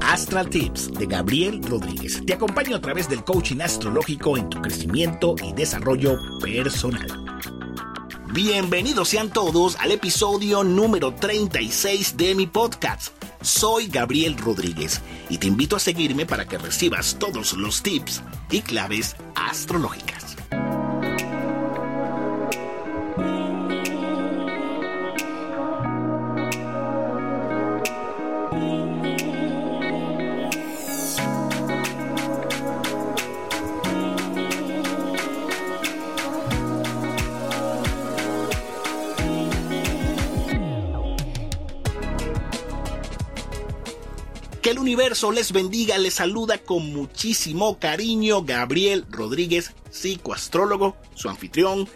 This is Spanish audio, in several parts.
Astral Tips de Gabriel Rodríguez. Te acompaño a través del coaching astrológico en tu crecimiento y desarrollo personal. Bienvenidos sean todos al episodio número 36 de mi podcast. Soy Gabriel Rodríguez y te invito a seguirme para que recibas todos los tips y claves astrológicas. El universo les bendiga, les saluda con muchísimo cariño Gabriel Rodríguez, psicoastrólogo, su anfitrión,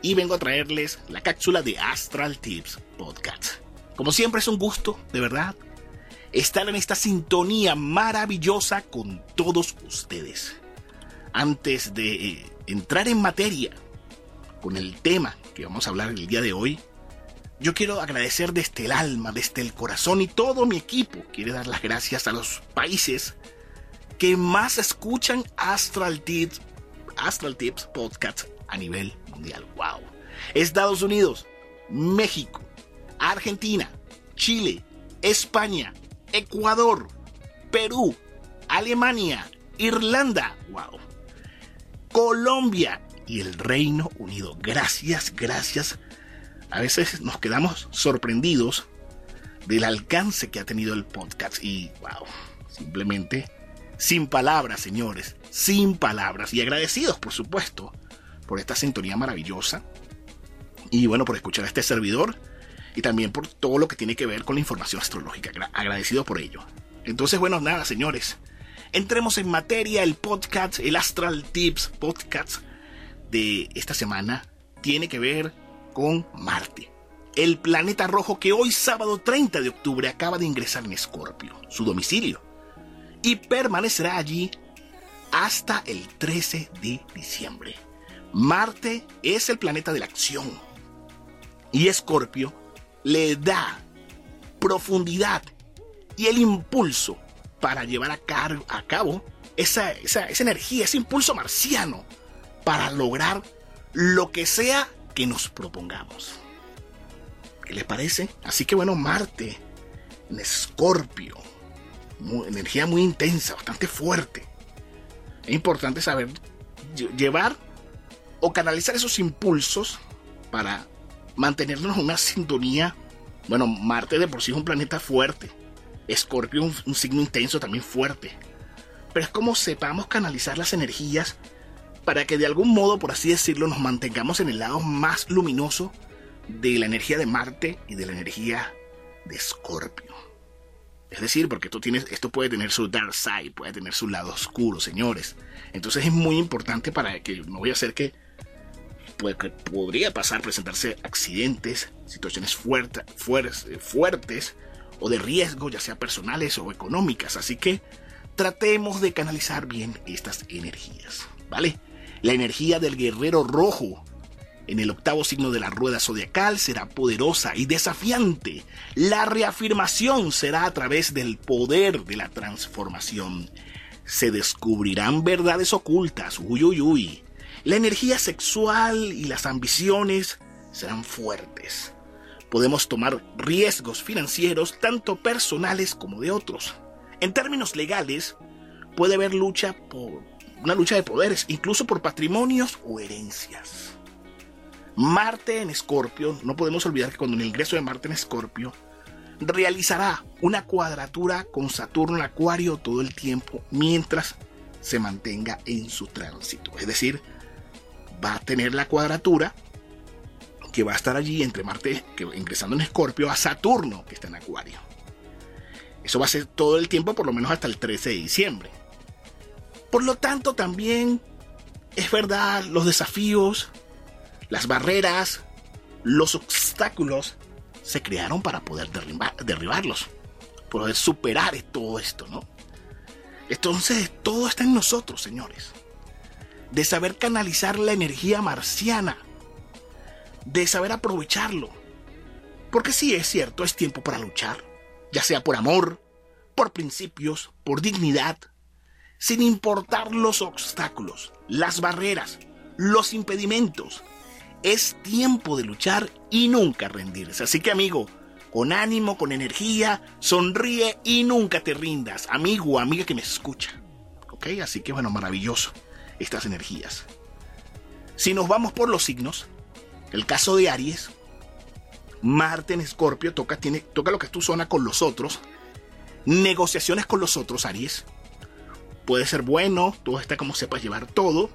y vengo a traerles la cápsula de Astral Tips Podcast. Como siempre es un gusto, de verdad, estar en esta sintonía maravillosa con todos ustedes. Antes de eh, entrar en materia con el tema que vamos a hablar el día de hoy, yo quiero agradecer desde el alma, desde el corazón y todo mi equipo quiere dar las gracias a los países que más escuchan Astral Tips, Astral Tips Podcast a nivel mundial. ¡Wow! Estados Unidos, México, Argentina, Chile, España, Ecuador, Perú, Alemania, Irlanda, wow. Colombia y el Reino Unido. Gracias, gracias a veces nos quedamos sorprendidos del alcance que ha tenido el podcast y wow, simplemente sin palabras, señores, sin palabras y agradecidos, por supuesto, por esta sintonía maravillosa y bueno, por escuchar a este servidor y también por todo lo que tiene que ver con la información astrológica. Agradecido por ello. Entonces, bueno, nada, señores. Entremos en materia. El podcast, el Astral Tips podcast de esta semana tiene que ver con Marte, el planeta rojo que hoy sábado 30 de octubre acaba de ingresar en Escorpio, su domicilio, y permanecerá allí hasta el 13 de diciembre. Marte es el planeta de la acción y Escorpio le da profundidad y el impulso para llevar a, cabo esa, esa energía, ese impulso marciano para lograr lo que sea que nos propongamos. ¿Qué les parece? Así que bueno, Marte en Escorpio, energía muy intensa, bastante fuerte. Es importante saber llevar o canalizar esos impulsos para mantenernos en una sintonía. Bueno, Marte de por sí es un planeta fuerte. Escorpio un, un signo intenso también fuerte. Pero es como sepamos canalizar las energías para que de algún modo, por así decirlo, nos mantengamos en el lado más luminoso de la energía de Marte y de la energía de Escorpio. Es decir, porque esto, tiene, esto puede tener su dark side, puede tener su lado oscuro, señores. Entonces es muy importante para que no voy a hacer que, pues, que podría pasar, presentarse accidentes, situaciones fuertes, fuertes o de riesgo, ya sea personales o económicas. Así que tratemos de canalizar bien estas energías, ¿vale? La energía del guerrero rojo en el octavo signo de la rueda zodiacal será poderosa y desafiante. La reafirmación será a través del poder de la transformación. Se descubrirán verdades ocultas. Uy, uy, uy. La energía sexual y las ambiciones serán fuertes. Podemos tomar riesgos financieros tanto personales como de otros. En términos legales, puede haber lucha por una lucha de poderes, incluso por patrimonios o herencias. Marte en Escorpio, no podemos olvidar que cuando el ingreso de Marte en Escorpio, realizará una cuadratura con Saturno en Acuario todo el tiempo mientras se mantenga en su tránsito. Es decir, va a tener la cuadratura que va a estar allí entre Marte, que ingresando en Escorpio, a Saturno, que está en Acuario. Eso va a ser todo el tiempo, por lo menos hasta el 13 de diciembre. Por lo tanto, también es verdad, los desafíos, las barreras, los obstáculos se crearon para poder derribarlos, poder superar todo esto, ¿no? Entonces, todo está en nosotros, señores. De saber canalizar la energía marciana, de saber aprovecharlo. Porque sí, es cierto, es tiempo para luchar, ya sea por amor, por principios, por dignidad, sin importar los obstáculos, las barreras, los impedimentos. Es tiempo de luchar y nunca rendirse. Así que amigo, con ánimo, con energía, sonríe y nunca te rindas, amigo amiga que me escucha. ¿Ok? Así que bueno, maravilloso estas energías. Si nos vamos por los signos, el caso de Aries, Marte en Escorpio toca, toca lo que es tu zona con los otros, negociaciones con los otros, Aries. Puede ser bueno, todo está como sepas llevar todo.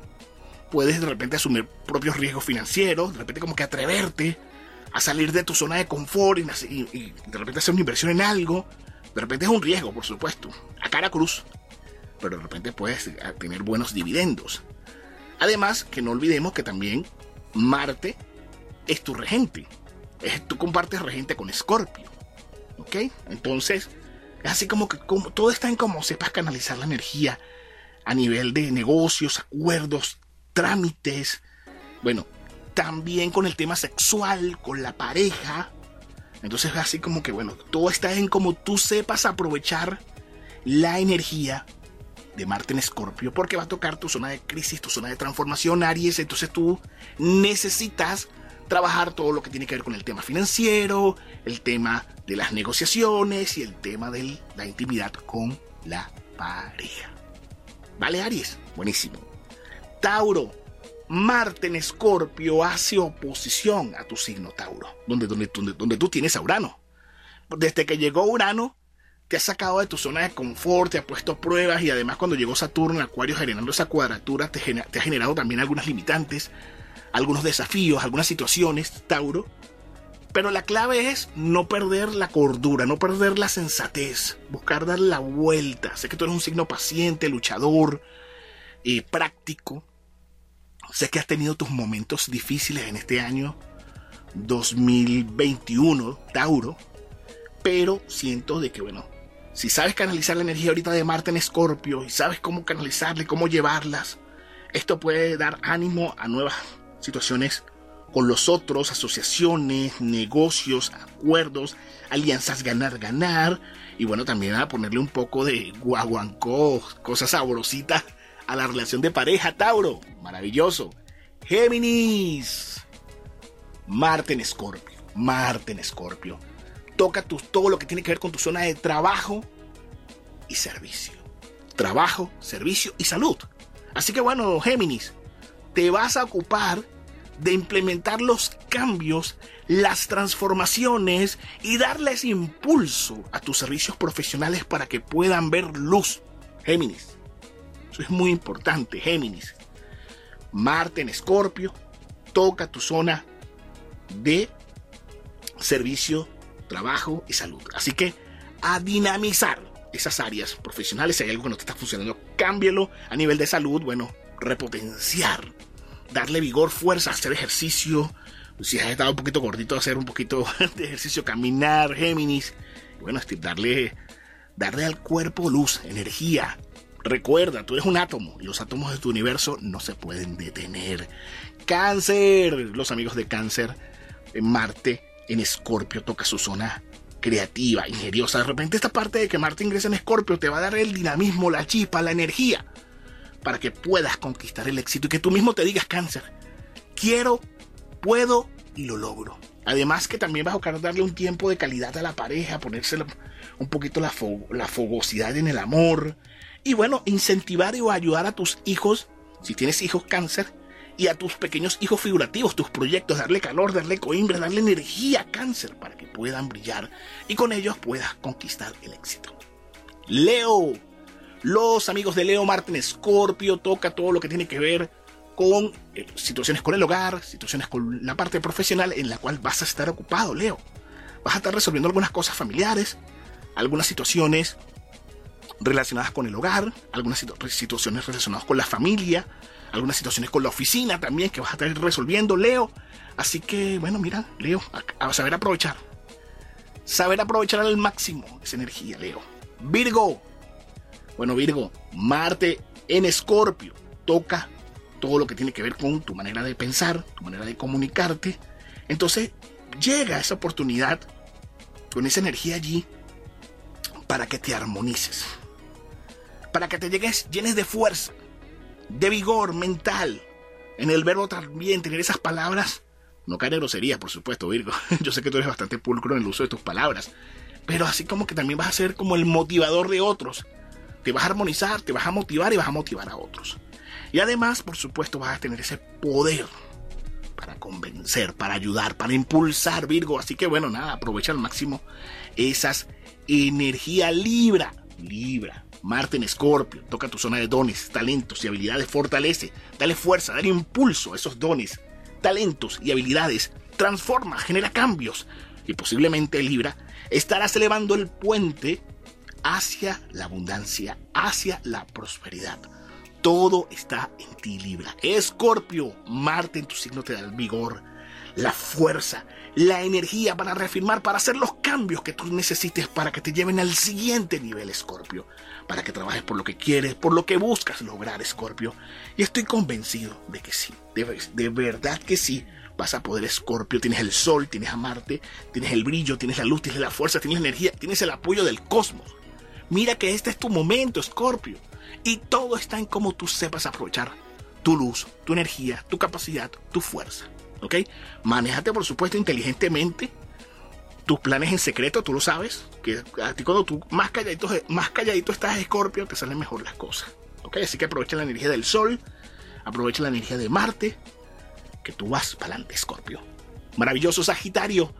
Puedes de repente asumir propios riesgos financieros, de repente como que atreverte a salir de tu zona de confort y, de repente hacer una inversión en algo. De repente es un riesgo, por supuesto, a cara cruz. Pero de repente puedes tener buenos dividendos. Además, que no olvidemos que también Marte es tu regente. Es, tú compartes regente con Escorpio. ¿Ok? Entonces, así como que como, todo está en cómo sepas canalizar la energía a nivel de negocios, acuerdos, trámites. Bueno, también con el tema sexual, con la pareja. Entonces así como que, bueno, todo está en cómo tú sepas aprovechar la energía de Marte en Escorpio, porque va a tocar tu zona de crisis, tu zona de transformación, Aries. Entonces tú necesitas trabajar todo lo que tiene que ver con el tema financiero, el tema de las negociaciones y el tema de la intimidad con la pareja. ¿Vale, Aries? Buenísimo. Tauro, Marte en Escorpio hace oposición a tu signo Tauro, donde, donde, donde, donde tú tienes a Urano. Desde que llegó Urano, te ha sacado de tu zona de confort, te ha puesto pruebas y además cuando llegó Saturno en Acuario generando esa cuadratura te ha generado también algunas limitantes algunos desafíos, algunas situaciones, Tauro. Pero la clave es no perder la cordura, no perder la sensatez, buscar dar la vuelta. Sé que tú eres un signo paciente, luchador, y eh, práctico. Sé que has tenido tus momentos difíciles en este año 2021, Tauro. Pero siento de que, bueno, si sabes canalizar la energía ahorita de Marte en Escorpio y sabes cómo canalizarla cómo llevarlas, esto puede dar ánimo a nuevas situaciones con los otros, asociaciones, negocios, acuerdos, alianzas ganar-ganar. Y bueno, también a ponerle un poco de guaguancó, cosas sabrositas a la relación de pareja, Tauro. Maravilloso. Géminis. Marte en Escorpio. Marte en Escorpio. Toca todo lo que tiene que ver con tu zona de trabajo y servicio. Trabajo, servicio y salud. Así que bueno, Géminis, te vas a ocupar de implementar los cambios, las transformaciones y darles impulso a tus servicios profesionales para que puedan ver luz. Géminis. Eso es muy importante, Géminis. Marte en Escorpio toca tu zona de servicio, trabajo y salud. Así que a dinamizar esas áreas profesionales. Si hay algo que no te está funcionando, cámbialo. A nivel de salud, bueno, repotenciar darle vigor, fuerza, hacer ejercicio. Si has estado un poquito gordito, hacer un poquito de ejercicio, caminar, Géminis. Bueno, darle, darle al cuerpo luz, energía. Recuerda, tú eres un átomo y los átomos de tu universo no se pueden detener. Cáncer, los amigos de cáncer, en Marte, en Escorpio, toca su zona creativa, ingeniosa. De repente esta parte de que Marte ingresa en Escorpio te va a dar el dinamismo, la chispa, la energía para que puedas conquistar el éxito y que tú mismo te digas cáncer. Quiero, puedo y lo logro. Además que también vas a buscar darle un tiempo de calidad a la pareja, ponerse un poquito la, la fogosidad en el amor. Y bueno, incentivar o ayudar a tus hijos, si tienes hijos cáncer, y a tus pequeños hijos figurativos, tus proyectos, darle calor, darle coimbre, darle energía a cáncer para que puedan brillar y con ellos puedas conquistar el éxito. Leo, los amigos de Leo Martin Scorpio toca todo lo que tiene que ver con eh, situaciones con el hogar, situaciones con la parte profesional en la cual vas a estar ocupado, Leo. Vas a estar resolviendo algunas cosas familiares, algunas situaciones relacionadas con el hogar, algunas situaciones relacionadas con la familia, algunas situaciones con la oficina también que vas a estar resolviendo, Leo. Así que, bueno, mira, Leo, a saber aprovechar. Saber aprovechar al máximo esa energía, Leo. Virgo, bueno, Virgo, Marte en Escorpio toca todo lo que tiene que ver con tu manera de pensar, tu manera de comunicarte. Entonces llega esa oportunidad con esa energía allí para que te armonices, para que te llegues llenes de fuerza, de vigor mental. En el verbo también tener esas palabras, no caer en groserías, por supuesto, Virgo. Yo sé que tú eres bastante pulcro en el uso de tus palabras, pero así como que también vas a ser como el motivador de otros. Te vas a armonizar, te vas a motivar y vas a motivar a otros. Y además, por supuesto, vas a tener ese poder para convencer, para ayudar, para impulsar, Virgo. Así que bueno, nada, aprovecha al máximo esas energía Libra. Libra. Marte en Escorpio, toca tu zona de dones, talentos y habilidades, fortalece, dale fuerza, dale impulso a esos dones, talentos y habilidades, transforma, genera cambios y posiblemente Libra estarás elevando el puente hacia la abundancia, hacia la prosperidad. Todo está en ti, Libra. Escorpio, Marte en tu signo te da el vigor, la fuerza, la energía para reafirmar, para hacer los cambios que tú necesites para que te lleven al siguiente nivel, Escorpio. Para que trabajes por lo que quieres, por lo que buscas lograr, Escorpio. Y estoy convencido de que sí, de, verdad que sí. Vas a poder, Escorpio. Tienes el sol, tienes a Marte, tienes el brillo, tienes la luz, tienes la fuerza, tienes la energía, tienes el apoyo del cosmos. Mira que este es tu momento, Escorpio. Y todo está en cómo tú sepas aprovechar tu luz, tu energía, tu capacidad, tu fuerza. ¿Ok? Manéjate, por supuesto, inteligentemente. Tus planes en secreto, tú lo sabes. Que a ti cuando tú más calladito, más calladito estás, Escorpio, te salen mejor las cosas. ¿Ok? Así que aprovecha la energía del Sol. Aprovecha la energía de Marte. Que tú vas para adelante, Escorpio. Maravilloso Sagitario.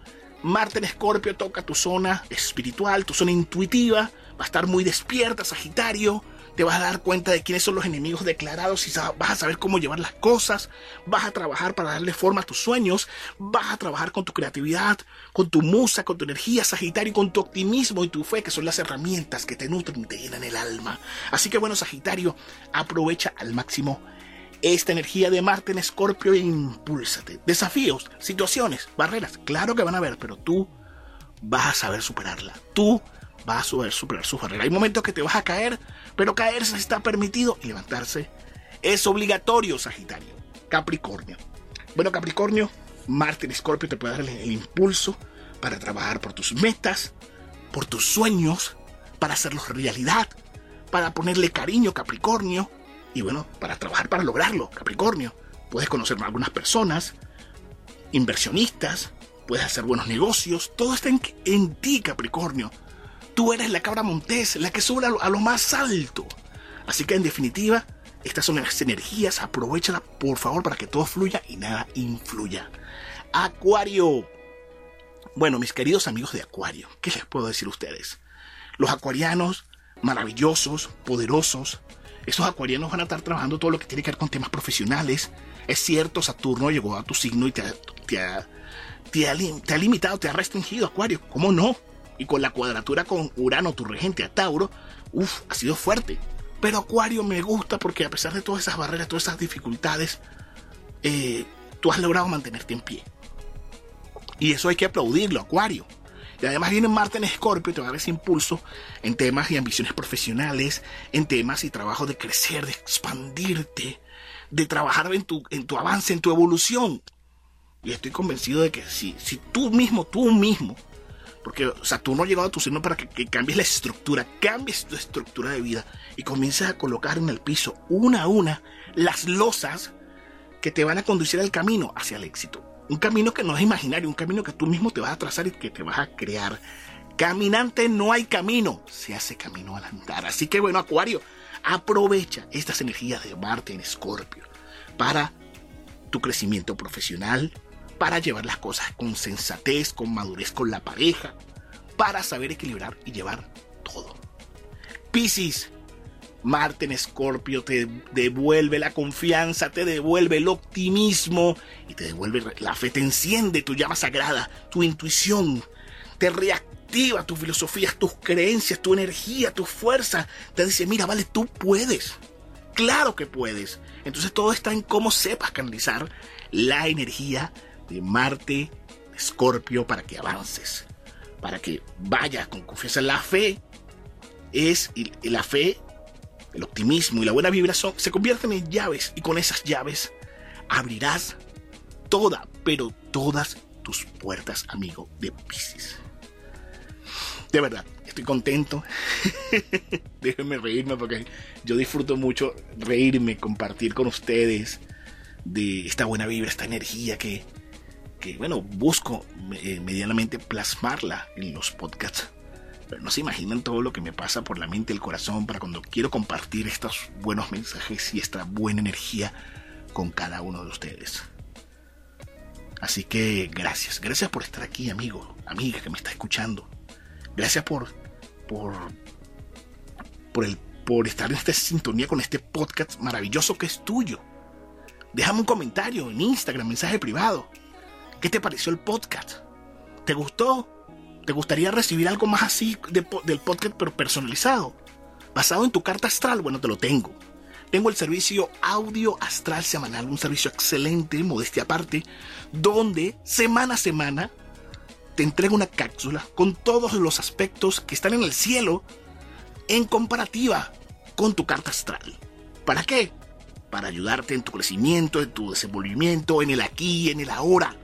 Marte en Escorpio toca tu zona espiritual, tu zona intuitiva. Va a estar muy despierta, Sagitario te vas a dar cuenta de quiénes son los enemigos declarados y vas a saber cómo llevar las cosas, vas a trabajar para darle forma a tus sueños, vas a trabajar con tu creatividad, con tu musa, con tu energía, Sagitario, con tu optimismo y tu fe, que son las herramientas que te nutren y te llenan el alma. Así que bueno, Sagitario, aprovecha al máximo esta energía de Marte en Escorpio impúlsate. Desafíos, situaciones, barreras, claro que van a haber, pero tú vas a saber superarla. Tú va a superar su barrera. Hay momentos que te vas a caer, pero caerse está permitido y levantarse es obligatorio, Sagitario. Capricornio. Bueno, Capricornio, Marte en Escorpio te puede dar el, impulso para trabajar por tus metas, por tus sueños, para hacerlos realidad, para ponerle cariño, Capricornio, y bueno, para trabajar para lograrlo, Capricornio. Puedes conocer a algunas personas, inversionistas, puedes hacer buenos negocios, todo está en, ti, Capricornio. Tú eres la cabra montés, la que sube a lo, más alto. Así que en definitiva, estas son las energías, aprovechala por favor para que todo fluya y nada influya. Acuario. Bueno, mis queridos amigos de Acuario, ¿qué les puedo decir a ustedes? Los acuarianos, maravillosos, poderosos, esos acuarianos van a estar trabajando todo lo que tiene que ver con temas profesionales. Es cierto, Saturno llegó a tu signo y te, ha limitado, te ha restringido, Acuario. ¿Cómo no? y con la cuadratura con Urano, tu regente a Tauro, uff, ha sido fuerte. Pero Acuario me gusta porque a pesar de todas esas barreras, todas esas dificultades, eh, tú has logrado mantenerte en pie. Y eso hay que aplaudirlo, Acuario. Y además viene Marte en Escorpio, te va a dar ese impulso en temas y ambiciones profesionales, en temas y trabajo de crecer, de expandirte, de trabajar en tu, en tu avance, en tu evolución. Y estoy convencido de que si, si tú mismo, tú mismo, porque Saturno ha llegado a tu signo para que, cambies la estructura, cambies tu estructura de vida y comiences a colocar en el piso una a una las losas que te van a conducir al camino hacia el éxito. Un camino que no es imaginario, un camino que tú mismo te vas a trazar y que te vas a crear. Caminante no hay camino, se hace camino al andar. Así que bueno, Acuario, aprovecha estas energías de Marte en Escorpio para tu crecimiento profesional, para llevar las cosas con sensatez, con madurez con la pareja, para saber equilibrar y llevar todo. Piscis, Marte en Escorpio te devuelve la confianza, te devuelve el optimismo y te devuelve la fe, te enciende tu llama sagrada, tu intuición, te reactiva tu filosofía, tus creencias, tu energía, tu fuerza. Te dice, mira, vale, tú puedes. Claro que puedes. Entonces todo está en cómo sepas canalizar la energía de Marte, Escorpio, para que avances, para que vayas con confianza. La fe es, la fe, el optimismo y la buena vibración se convierten en llaves y con esas llaves abrirás toda, pero todas tus puertas, amigo de Pisces. De verdad, estoy contento. Déjenme reírme porque yo disfruto mucho reírme, compartir con ustedes de esta buena vibra, esta energía que, que bueno, busco eh, medianamente plasmarla en los podcasts. Pero no se imaginan todo lo que me pasa por la mente y el corazón para cuando quiero compartir estos buenos mensajes y esta buena energía con cada uno de ustedes. Así que gracias, gracias por estar aquí, amigo, amiga que me está escuchando. Gracias por, por, por, el, por estar en esta sintonía con este podcast maravilloso que es tuyo. Déjame un comentario en Instagram, mensaje privado. ¿Qué te pareció el podcast? ¿Te gustó? ¿Te gustaría recibir algo más así del podcast pero personalizado? Basado en tu carta astral, bueno, te lo tengo. Tengo el servicio Audio Astral Semanal, un servicio excelente, modestia aparte, donde semana a semana te entrego una cápsula con todos los aspectos que están en el cielo en comparativa con tu carta astral. ¿Para qué? Para ayudarte en tu crecimiento, en tu desenvolvimiento, en el aquí, en el ahora.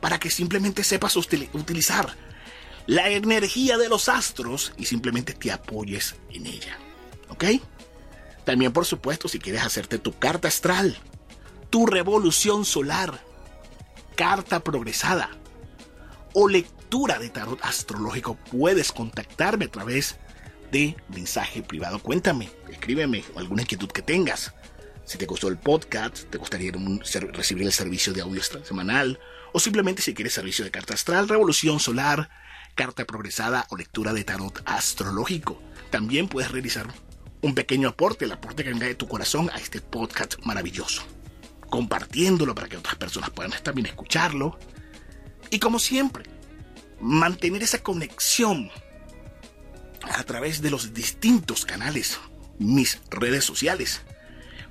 Para que simplemente sepas utilizar la energía de los astros y simplemente te apoyes en ella. ¿Ok? También, por supuesto, si quieres hacerte tu carta astral, tu revolución solar, carta progresada, o lectura de tarot astrológico, puedes contactarme a través de mensaje privado. Cuéntame, escríbeme alguna inquietud que tengas. Si te gustó el podcast, te gustaría recibir el servicio de audio semanal, o simplemente si quieres servicio de carta astral, revolución solar, carta progresada o lectura de tarot astrológico. También puedes realizar un pequeño aporte, el aporte que venga de tu corazón a este podcast maravilloso. Compartiéndolo para que otras personas puedan también escucharlo y como siempre, mantener esa conexión a través de los distintos canales, mis redes sociales,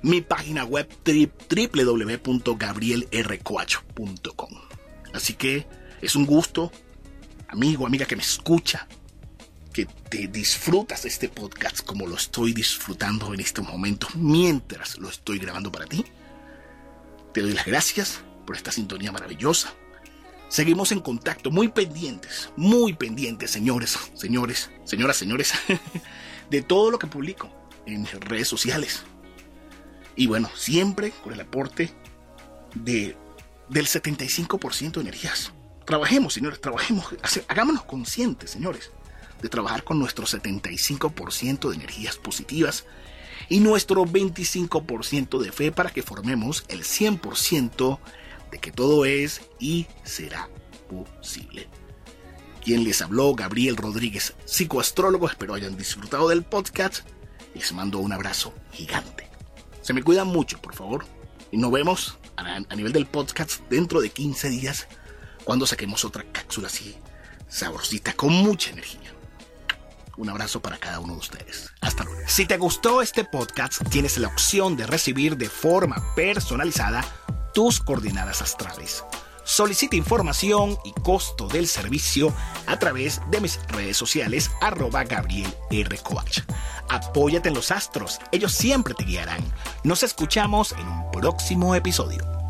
mi página web www.gabrielrcoacho.com. Así que es un gusto, amigo, amiga que me escucha, que te disfrutas este podcast como lo estoy disfrutando en estos momentos mientras lo estoy grabando para ti. Te doy las gracias por esta sintonía maravillosa Seguimos en contacto, muy pendientes, muy pendientes, señores, señores, señoras, señores, de todo lo que publico en redes sociales. Y bueno, siempre con el aporte de, del 75% de energías. Trabajemos, señores, trabajemos, hagámonos conscientes, señores, de trabajar con nuestro 75% de energías positivas y nuestro 25% de fe para que formemos el 100% de que todo es y será posible. Quien les habló, Gabriel Rodríguez, psicoastrólogo, espero hayan disfrutado del podcast. Les mando un abrazo gigante. Se me cuidan mucho, por favor. Y nos vemos a, nivel del podcast dentro de 15 días, cuando saquemos otra cápsula así sabrosita, con mucha energía. Un abrazo para cada uno de ustedes. Hasta luego. Si te gustó este podcast, tienes la opción de recibir de forma personalizada tus coordenadas astrales. Solicita información y costo del servicio a través de mis redes sociales arroba Gabriel. Coach. Apóyate en los astros, ellos siempre te guiarán. Nos escuchamos en un próximo episodio.